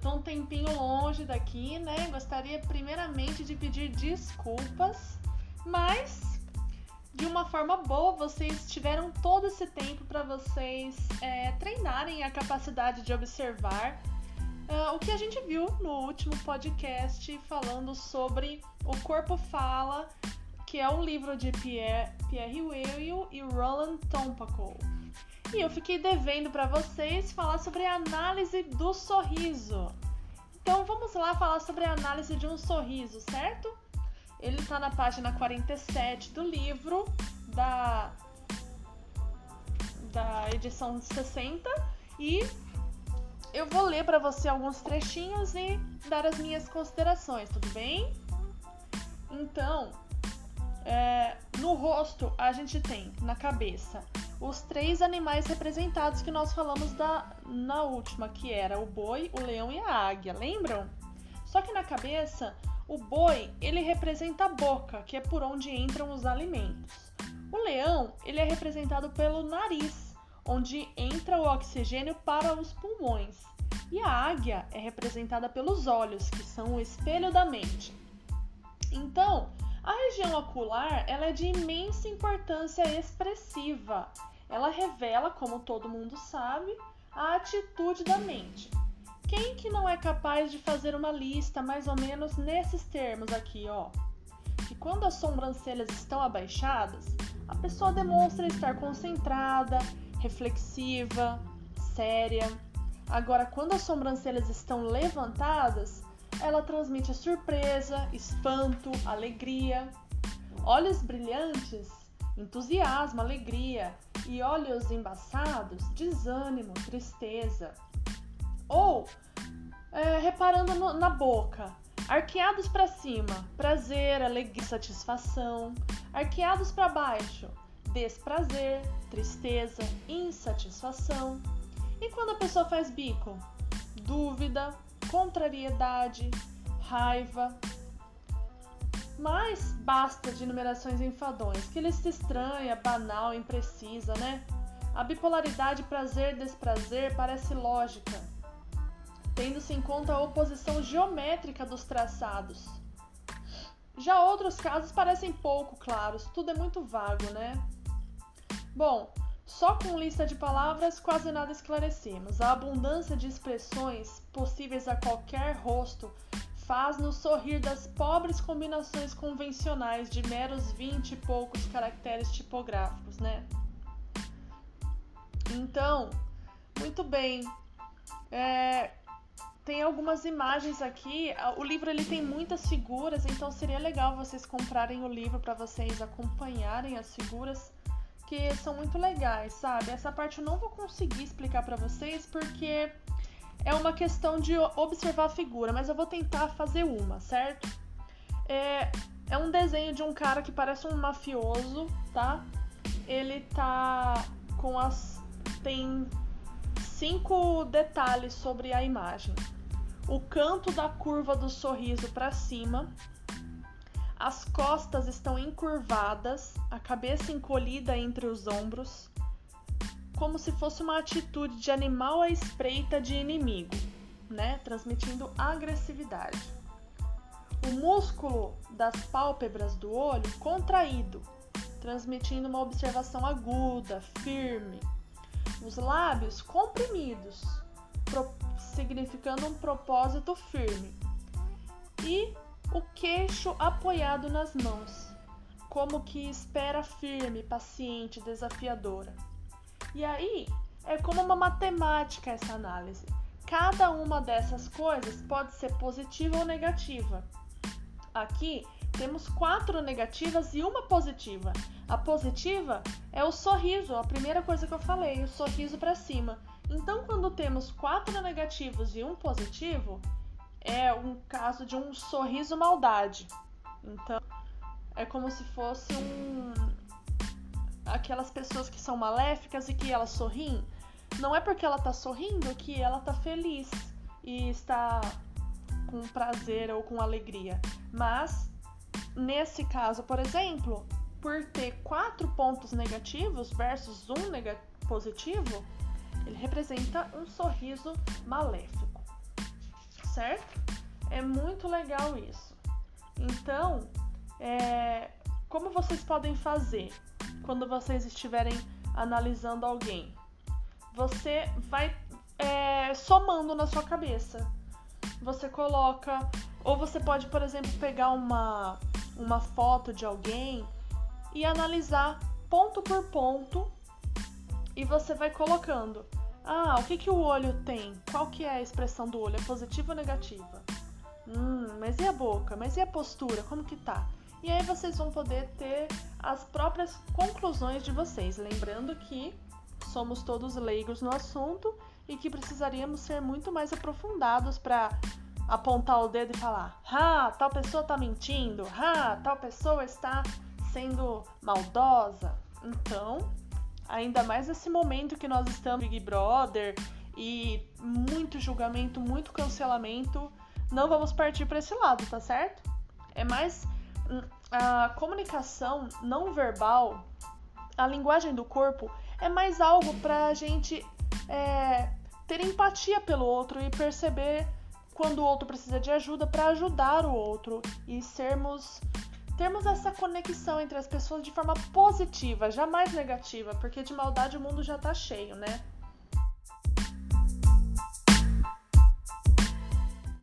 tô um tempinho longe daqui, né? Gostaria primeiramente de pedir desculpas, mas de uma forma boa, vocês tiveram todo esse tempo para vocês é, treinarem a capacidade de observar uh, o que a gente viu no último podcast falando sobre O Corpo Fala, que é um livro de Pierre, Pierre William e Roland Tompaco. E eu fiquei devendo para vocês falar sobre a análise do sorriso. Então vamos lá falar sobre a análise de um sorriso, certo? Ele está na página 47 do livro da, da edição 60 e eu vou ler para você alguns trechinhos e dar as minhas considerações, tudo bem? Então, é, no rosto a gente tem na cabeça os três animais representados que nós falamos da, na última, que era o boi, o leão e a águia, lembram? Só que na cabeça, o boi, ele representa a boca, que é por onde entram os alimentos. O leão, ele é representado pelo nariz, onde entra o oxigênio para os pulmões. E a águia é representada pelos olhos, que são o espelho da mente. Então, a região ocular ela é de imensa importância expressiva. Ela revela, como todo mundo sabe, a atitude da mente. Quem que não é capaz de fazer uma lista mais ou menos nesses termos aqui, ó? Que quando as sobrancelhas estão abaixadas, a pessoa demonstra estar concentrada, reflexiva, séria. Agora, quando as sobrancelhas estão levantadas, ela transmite surpresa, espanto, alegria. Olhos brilhantes, entusiasmo, alegria. E olhos embaçados, desânimo, tristeza. Ou, é, reparando no, na boca, arqueados para cima, prazer, alegria, satisfação. Arqueados para baixo, desprazer, tristeza, insatisfação. E quando a pessoa faz bico? Dúvida, contrariedade, raiva. Mas basta de numerações enfadões, que se estranha, banal, imprecisa, né? A bipolaridade prazer-desprazer parece lógica, tendo-se em conta a oposição geométrica dos traçados. Já outros casos parecem pouco claros, tudo é muito vago, né? Bom, só com lista de palavras quase nada esclarecemos. A abundância de expressões possíveis a qualquer rosto faz-nos sorrir das pobres combinações convencionais de meros vinte e poucos caracteres tipográficos, né? Então, muito bem. É, tem algumas imagens aqui. O livro ele tem muitas figuras, então seria legal vocês comprarem o livro para vocês acompanharem as figuras que são muito legais, sabe? Essa parte eu não vou conseguir explicar para vocês porque é uma questão de observar a figura, mas eu vou tentar fazer uma, certo? É, é um desenho de um cara que parece um mafioso, tá? Ele tá com as. tem cinco detalhes sobre a imagem. O canto da curva do sorriso para cima, as costas estão encurvadas, a cabeça encolhida entre os ombros, como se fosse uma atitude de animal à espreita de inimigo, né? Transmitindo agressividade. O músculo das pálpebras do olho contraído, transmitindo uma observação aguda, firme. Os lábios comprimidos, significando um propósito firme. E o queixo apoiado nas mãos, como que espera firme, paciente, desafiadora. E aí é como uma matemática essa análise. Cada uma dessas coisas pode ser positiva ou negativa. Aqui temos quatro negativas e uma positiva. A positiva é o sorriso, a primeira coisa que eu falei, o sorriso para cima. Então, quando temos quatro negativos e um positivo, é um caso de um sorriso maldade. Então, é como se fosse um aquelas pessoas que são maléficas e que elas sorriem. Não é porque ela tá sorrindo que ela tá feliz e está com prazer ou com alegria. Mas nesse caso, por exemplo, por ter quatro pontos negativos versus um positivo, ele representa um sorriso maléfico. Certo? É muito legal isso. Então, é, como vocês podem fazer quando vocês estiverem analisando alguém? Você vai é, somando na sua cabeça. Você coloca, ou você pode, por exemplo, pegar uma, uma foto de alguém e analisar ponto por ponto e você vai colocando. Ah, o que, que o olho tem? Qual que é a expressão do olho? É positiva ou negativa? Hum, mas e a boca? Mas e a postura? Como que tá? E aí vocês vão poder ter as próprias conclusões de vocês. Lembrando que somos todos leigos no assunto e que precisaríamos ser muito mais aprofundados para apontar o dedo e falar: "Ah, tal pessoa está mentindo. Ah, tal pessoa está sendo maldosa". Então, ainda mais nesse momento que nós estamos Big Brother e muito julgamento, muito cancelamento, não vamos partir para esse lado, tá certo? É mais hum, a comunicação não verbal, a linguagem do corpo é mais algo para a gente é, ter empatia pelo outro e perceber quando o outro precisa de ajuda para ajudar o outro e sermos termos essa conexão entre as pessoas de forma positiva, jamais negativa, porque de maldade o mundo já tá cheio, né?